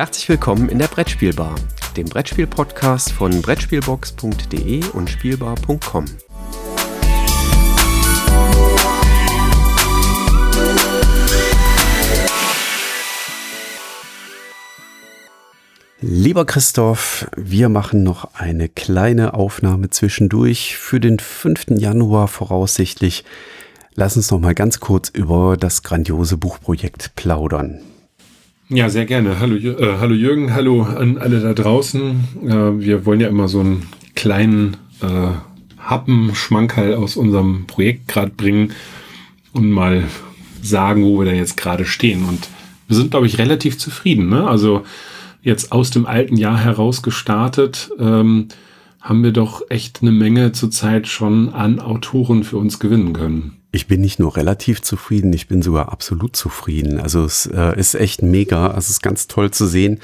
Herzlich willkommen in der Brettspielbar, dem Brettspiel-Podcast von Brettspielbox.de und Spielbar.com. Lieber Christoph, wir machen noch eine kleine Aufnahme zwischendurch für den 5. Januar voraussichtlich. Lass uns noch mal ganz kurz über das grandiose Buchprojekt plaudern. Ja, sehr gerne. Hallo, äh, hallo Jürgen, hallo an alle da draußen. Äh, wir wollen ja immer so einen kleinen äh, Happen, Schmankerl aus unserem Projekt gerade bringen und mal sagen, wo wir da jetzt gerade stehen. Und wir sind, glaube ich, relativ zufrieden. Ne? Also jetzt aus dem alten Jahr heraus gestartet, ähm, haben wir doch echt eine Menge zurzeit schon an Autoren für uns gewinnen können. Ich bin nicht nur relativ zufrieden, ich bin sogar absolut zufrieden. Also es äh, ist echt mega. Also es ist ganz toll zu sehen,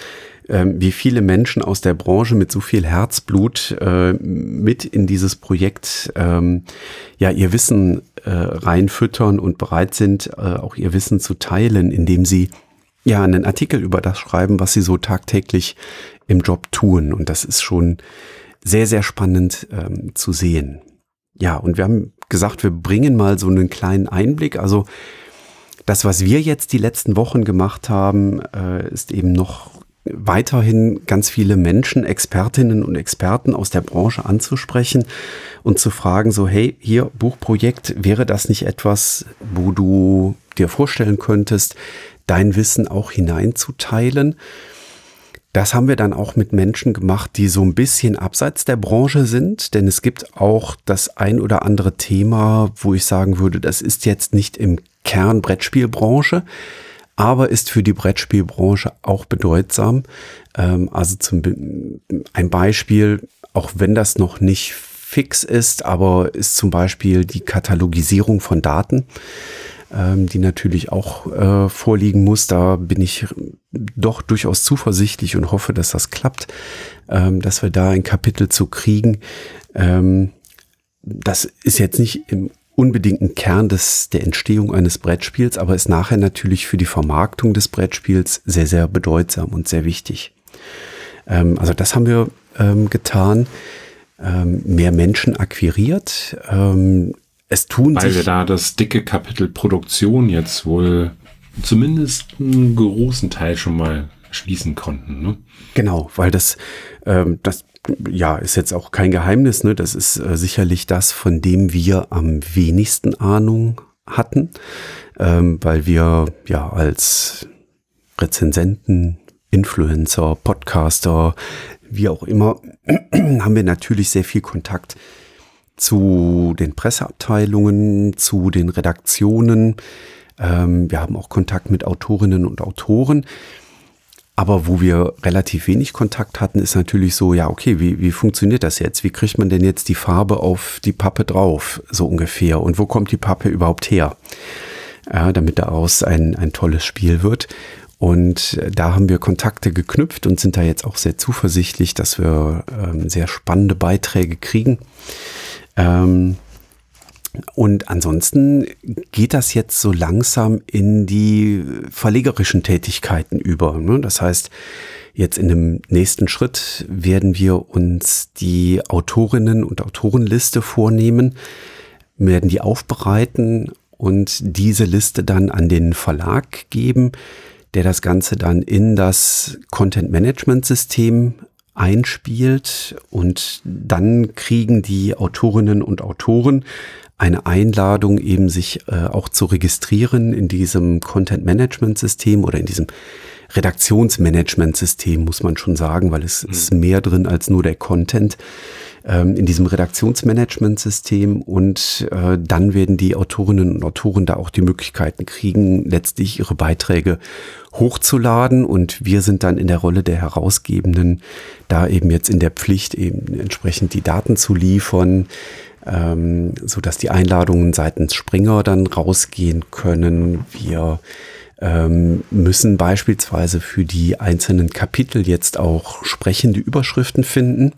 ähm, wie viele Menschen aus der Branche mit so viel Herzblut äh, mit in dieses Projekt ähm, ja ihr Wissen äh, reinfüttern und bereit sind, äh, auch ihr Wissen zu teilen, indem sie ja einen Artikel über das schreiben, was sie so tagtäglich im Job tun. Und das ist schon sehr, sehr spannend ähm, zu sehen. Ja, und wir haben gesagt, wir bringen mal so einen kleinen Einblick. Also das, was wir jetzt die letzten Wochen gemacht haben, äh, ist eben noch weiterhin ganz viele Menschen, Expertinnen und Experten aus der Branche anzusprechen und zu fragen, so, hey, hier Buchprojekt, wäre das nicht etwas, wo du dir vorstellen könntest, dein Wissen auch hineinzuteilen? Das haben wir dann auch mit Menschen gemacht, die so ein bisschen abseits der Branche sind, denn es gibt auch das ein oder andere Thema, wo ich sagen würde, das ist jetzt nicht im Kern Brettspielbranche, aber ist für die Brettspielbranche auch bedeutsam. Ähm, also zum, ein Beispiel, auch wenn das noch nicht fix ist, aber ist zum Beispiel die Katalogisierung von Daten ähm, die natürlich auch äh, vorliegen muss. Da bin ich doch durchaus zuversichtlich und hoffe, dass das klappt, ähm, dass wir da ein Kapitel zu kriegen. Ähm, das ist jetzt nicht im unbedingten Kern des, der Entstehung eines Brettspiels, aber ist nachher natürlich für die Vermarktung des Brettspiels sehr, sehr bedeutsam und sehr wichtig. Ähm, also das haben wir ähm, getan, ähm, mehr Menschen akquiriert, ähm, es tun Weil sich. wir da das dicke Kapitel Produktion jetzt wohl zumindest einen großen Teil schon mal schließen konnten. Ne? Genau, weil das, ähm, das ja, ist jetzt auch kein Geheimnis, ne? Das ist äh, sicherlich das, von dem wir am wenigsten Ahnung hatten, ähm, weil wir ja als Rezensenten, Influencer, Podcaster, wie auch immer, haben wir natürlich sehr viel Kontakt zu den Presseabteilungen, zu den Redaktionen. Ähm, wir haben auch Kontakt mit Autorinnen und Autoren. Aber wo wir relativ wenig Kontakt hatten, ist natürlich so, ja, okay, wie, wie funktioniert das jetzt? Wie kriegt man denn jetzt die Farbe auf die Pappe drauf, so ungefähr? Und wo kommt die Pappe überhaupt her? Ja, damit daraus ein, ein tolles Spiel wird. Und da haben wir Kontakte geknüpft und sind da jetzt auch sehr zuversichtlich, dass wir ähm, sehr spannende Beiträge kriegen. Ähm, und ansonsten geht das jetzt so langsam in die verlegerischen Tätigkeiten über. Ne? Das heißt, jetzt in dem nächsten Schritt werden wir uns die Autorinnen und Autorenliste vornehmen, werden die aufbereiten und diese Liste dann an den Verlag geben, der das Ganze dann in das Content Management System einspielt und dann kriegen die Autorinnen und Autoren eine Einladung, eben sich äh, auch zu registrieren in diesem Content Management System oder in diesem Redaktionsmanagement System, muss man schon sagen, weil es mhm. ist mehr drin als nur der Content ähm, in diesem Redaktionsmanagement-System und äh, dann werden die Autorinnen und Autoren da auch die Möglichkeiten kriegen, letztlich ihre Beiträge hochzuladen und wir sind dann in der Rolle der Herausgebenden da eben jetzt in der Pflicht eben entsprechend die Daten zu liefern, ähm, so dass die Einladungen seitens Springer dann rausgehen können. Wir ähm, müssen beispielsweise für die einzelnen Kapitel jetzt auch sprechende Überschriften finden.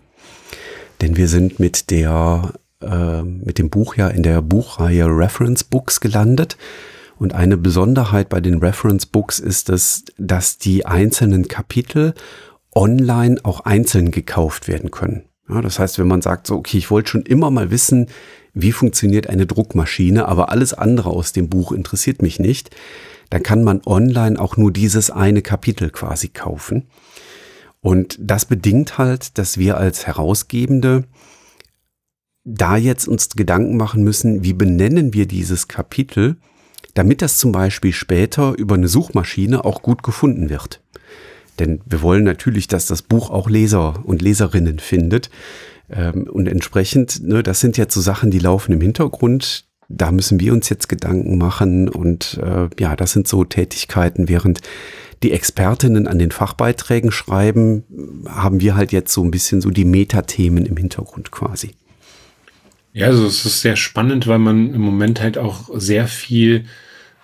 Denn wir sind mit der, äh, mit dem Buch ja in der Buchreihe Reference Books gelandet. Und eine Besonderheit bei den Reference Books ist es, dass die einzelnen Kapitel online auch einzeln gekauft werden können. Ja, das heißt, wenn man sagt, so, okay, ich wollte schon immer mal wissen, wie funktioniert eine Druckmaschine, aber alles andere aus dem Buch interessiert mich nicht, dann kann man online auch nur dieses eine Kapitel quasi kaufen. Und das bedingt halt, dass wir als Herausgebende da jetzt uns Gedanken machen müssen, wie benennen wir dieses Kapitel, damit das zum Beispiel später über eine Suchmaschine auch gut gefunden wird. Denn wir wollen natürlich, dass das Buch auch Leser und Leserinnen findet. Ähm, und entsprechend, ne, das sind jetzt so Sachen, die laufen im Hintergrund. Da müssen wir uns jetzt Gedanken machen. Und äh, ja, das sind so Tätigkeiten, während die Expertinnen an den Fachbeiträgen schreiben, haben wir halt jetzt so ein bisschen so die Metathemen im Hintergrund quasi. Ja, also es ist sehr spannend, weil man im Moment halt auch sehr viel,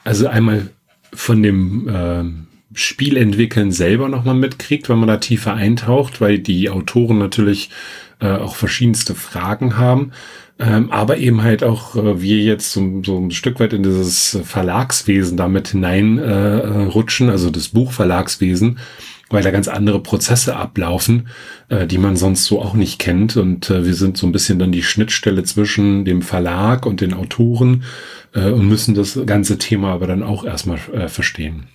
also einmal von dem äh, Spielentwickeln selber nochmal mitkriegt, wenn man da tiefer eintaucht, weil die Autoren natürlich äh, auch verschiedenste Fragen haben. Ähm, aber eben halt auch äh, wir jetzt so, so ein Stück weit in dieses Verlagswesen damit hineinrutschen, äh, also das Buchverlagswesen weil da ganz andere Prozesse ablaufen, äh, die man sonst so auch nicht kennt. Und äh, wir sind so ein bisschen dann die Schnittstelle zwischen dem Verlag und den Autoren äh, und müssen das ganze Thema aber dann auch erstmal äh, verstehen.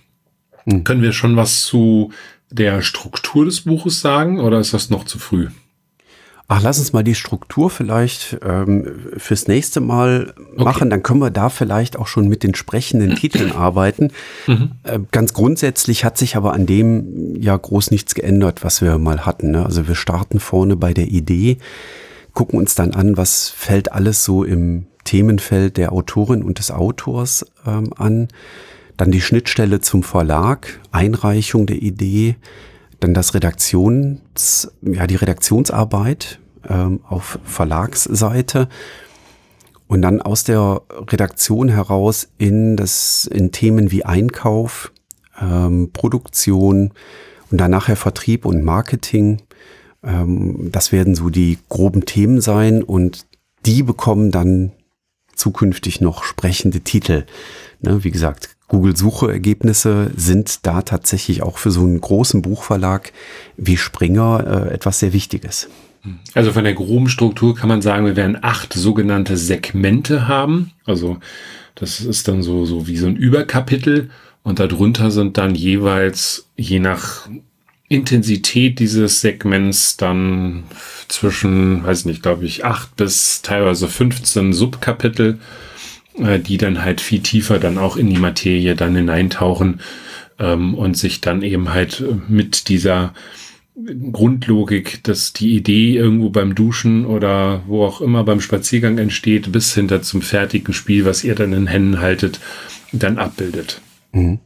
Mhm. Können wir schon was zu der Struktur des Buches sagen oder ist das noch zu früh? Ach, lass uns mal die Struktur vielleicht ähm, fürs nächste Mal okay. machen. Dann können wir da vielleicht auch schon mit den sprechenden Titeln arbeiten. Mhm. Äh, ganz grundsätzlich hat sich aber an dem ja groß nichts geändert, was wir mal hatten. Ne? Also wir starten vorne bei der Idee, gucken uns dann an, was fällt alles so im Themenfeld der Autorin und des Autors ähm, an. Dann die Schnittstelle zum Verlag, Einreichung der Idee, dann das Redaktions, ja, die Redaktionsarbeit ähm, auf Verlagsseite und dann aus der Redaktion heraus in das, in Themen wie Einkauf, ähm, Produktion und dann nachher Vertrieb und Marketing. Ähm, das werden so die groben Themen sein und die bekommen dann zukünftig noch sprechende Titel. Ne, wie gesagt, Google-Suchergebnisse sind da tatsächlich auch für so einen großen Buchverlag wie Springer äh, etwas sehr Wichtiges. Also von der groben Struktur kann man sagen, wir werden acht sogenannte Segmente haben. Also das ist dann so, so wie so ein Überkapitel und darunter sind dann jeweils je nach Intensität dieses Segments dann zwischen, weiß nicht, glaube ich, acht bis teilweise 15 Subkapitel äh, die dann halt viel tiefer dann auch in die Materie dann hineintauchen ähm, und sich dann eben halt mit dieser Grundlogik, dass die Idee irgendwo beim Duschen oder wo auch immer beim Spaziergang entsteht, bis hinter zum fertigen Spiel, was ihr dann in Händen haltet, dann abbildet. Mhm.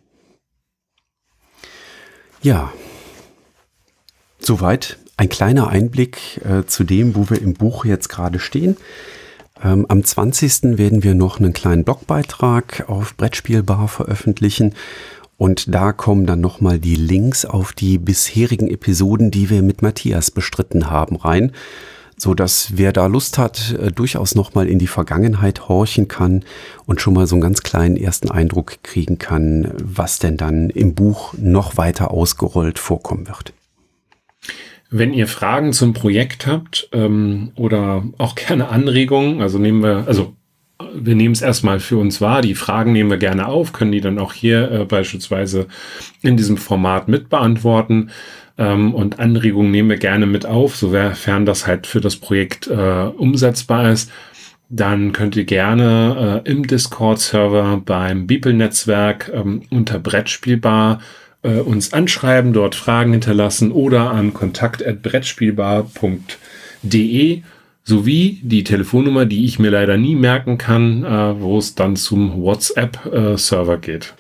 Ja, soweit ein kleiner Einblick äh, zu dem, wo wir im Buch jetzt gerade stehen. Ähm, am 20. werden wir noch einen kleinen Blogbeitrag auf Brettspielbar veröffentlichen. Und da kommen dann nochmal die Links auf die bisherigen Episoden, die wir mit Matthias bestritten haben, rein. So dass wer da Lust hat, äh, durchaus nochmal in die Vergangenheit horchen kann und schon mal so einen ganz kleinen ersten Eindruck kriegen kann, was denn dann im Buch noch weiter ausgerollt vorkommen wird. Wenn ihr Fragen zum Projekt habt ähm, oder auch gerne Anregungen, also nehmen wir, also wir nehmen es erstmal für uns wahr, die Fragen nehmen wir gerne auf, können die dann auch hier äh, beispielsweise in diesem Format mit beantworten. Ähm, und Anregungen nehmen wir gerne mit auf, sofern das halt für das Projekt äh, umsetzbar ist. Dann könnt ihr gerne äh, im Discord-Server beim Beeple-Netzwerk ähm, unter Brettspielbar äh, uns anschreiben, dort Fragen hinterlassen oder an kontakt.brettspielbar.de sowie die Telefonnummer, die ich mir leider nie merken kann, äh, wo es dann zum WhatsApp-Server äh, geht.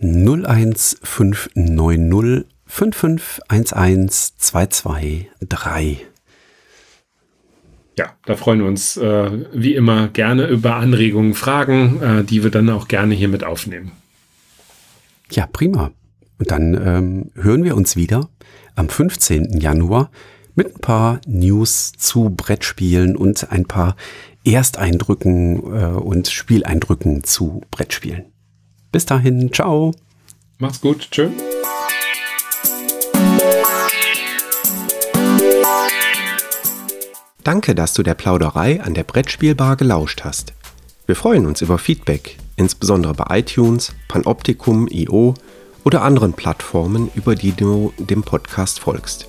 01590 5511223. Ja, da freuen wir uns äh, wie immer gerne über Anregungen, Fragen, äh, die wir dann auch gerne hier mit aufnehmen. Ja, prima. Und dann ähm, hören wir uns wieder am 15. Januar mit ein paar News zu Brettspielen und ein paar Ersteindrücken äh, und Spieleindrücken zu Brettspielen. Bis dahin, ciao. Macht's gut, tschö. Danke, dass du der Plauderei an der Brettspielbar gelauscht hast. Wir freuen uns über Feedback, insbesondere bei iTunes, Panoptikum, IO oder anderen Plattformen, über die du dem Podcast folgst.